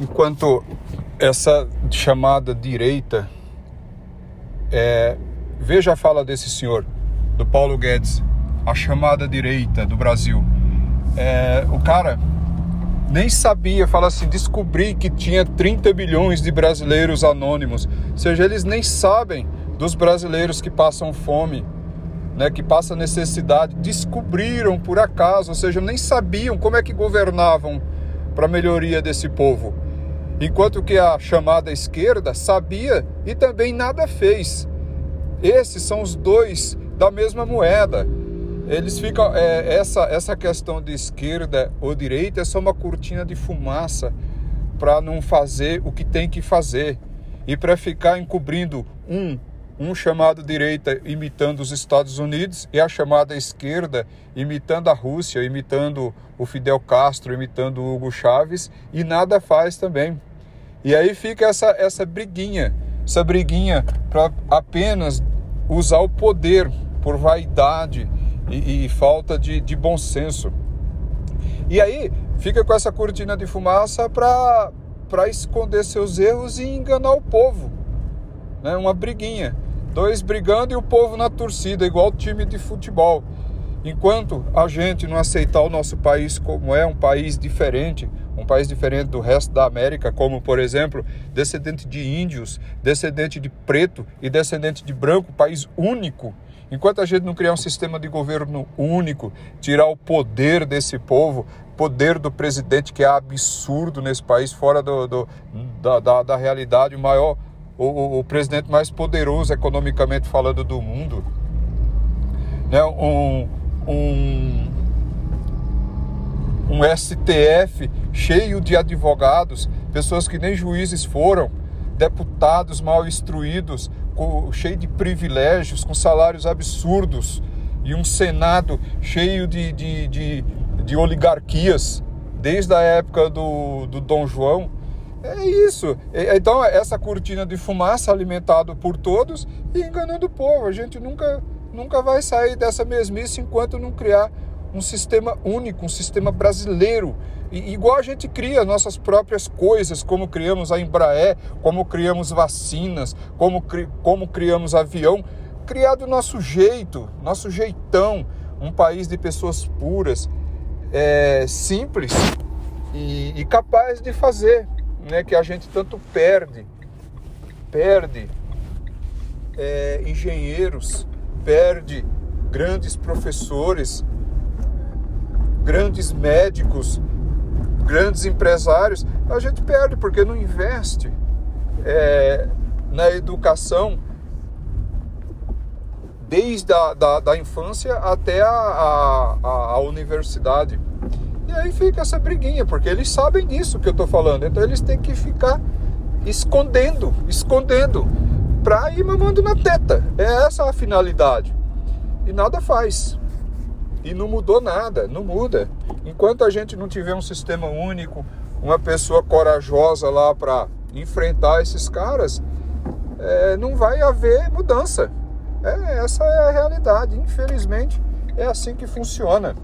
enquanto essa chamada direita é, veja a fala desse senhor, do Paulo Guedes, a chamada direita do Brasil. É, o cara nem sabia, fala assim, descobri que tinha 30 bilhões de brasileiros anônimos. Ou seja, eles nem sabem dos brasileiros que passam fome, né, que passam necessidade. Descobriram por acaso, ou seja, nem sabiam como é que governavam para a melhoria desse povo. Enquanto que a chamada esquerda sabia e também nada fez. Esses são os dois da mesma moeda. Eles ficam. É, essa, essa questão de esquerda ou direita é só uma cortina de fumaça para não fazer o que tem que fazer e para ficar encobrindo um um chamado direita imitando os Estados Unidos e a chamada esquerda imitando a Rússia, imitando o Fidel Castro, imitando o Hugo Chávez e nada faz também. E aí fica essa, essa briguinha, essa briguinha para apenas usar o poder por vaidade e, e falta de, de bom senso. E aí fica com essa cortina de fumaça para esconder seus erros e enganar o povo. Né? Uma briguinha. Dois brigando e o povo na torcida, igual time de futebol. Enquanto a gente não aceitar o nosso país como é, um país diferente, um país diferente do resto da América, como por exemplo, descendente de índios, descendente de preto e descendente de branco, país único. Enquanto a gente não criar um sistema de governo único, tirar o poder desse povo, poder do presidente que é absurdo nesse país, fora do, do da, da, da realidade, o maior o, o presidente mais poderoso economicamente falando do mundo, né? um, um, um STF cheio de advogados, pessoas que nem juízes foram, deputados mal instruídos, com, cheio de privilégios, com salários absurdos, e um Senado cheio de, de, de, de oligarquias, desde a época do, do Dom João é isso. Então, essa cortina de fumaça alimentada por todos e enganando o povo. A gente nunca, nunca vai sair dessa mesmice enquanto não criar um sistema único, um sistema brasileiro. E, igual a gente cria nossas próprias coisas, como criamos a Embraer, como criamos vacinas, como, cri, como criamos avião, criar do nosso jeito, nosso jeitão. Um país de pessoas puras, é, simples e, e capaz de fazer né, que a gente tanto perde, perde é, engenheiros, perde grandes professores, grandes médicos, grandes empresários, a gente perde porque não investe é, na educação desde a da, da infância até a, a, a universidade. E aí fica essa briguinha, porque eles sabem disso que eu estou falando. Então eles têm que ficar escondendo, escondendo, para ir mamando na teta. É essa a finalidade. E nada faz. E não mudou nada, não muda. Enquanto a gente não tiver um sistema único, uma pessoa corajosa lá para enfrentar esses caras, é, não vai haver mudança. É, essa é a realidade. Infelizmente, é assim que funciona.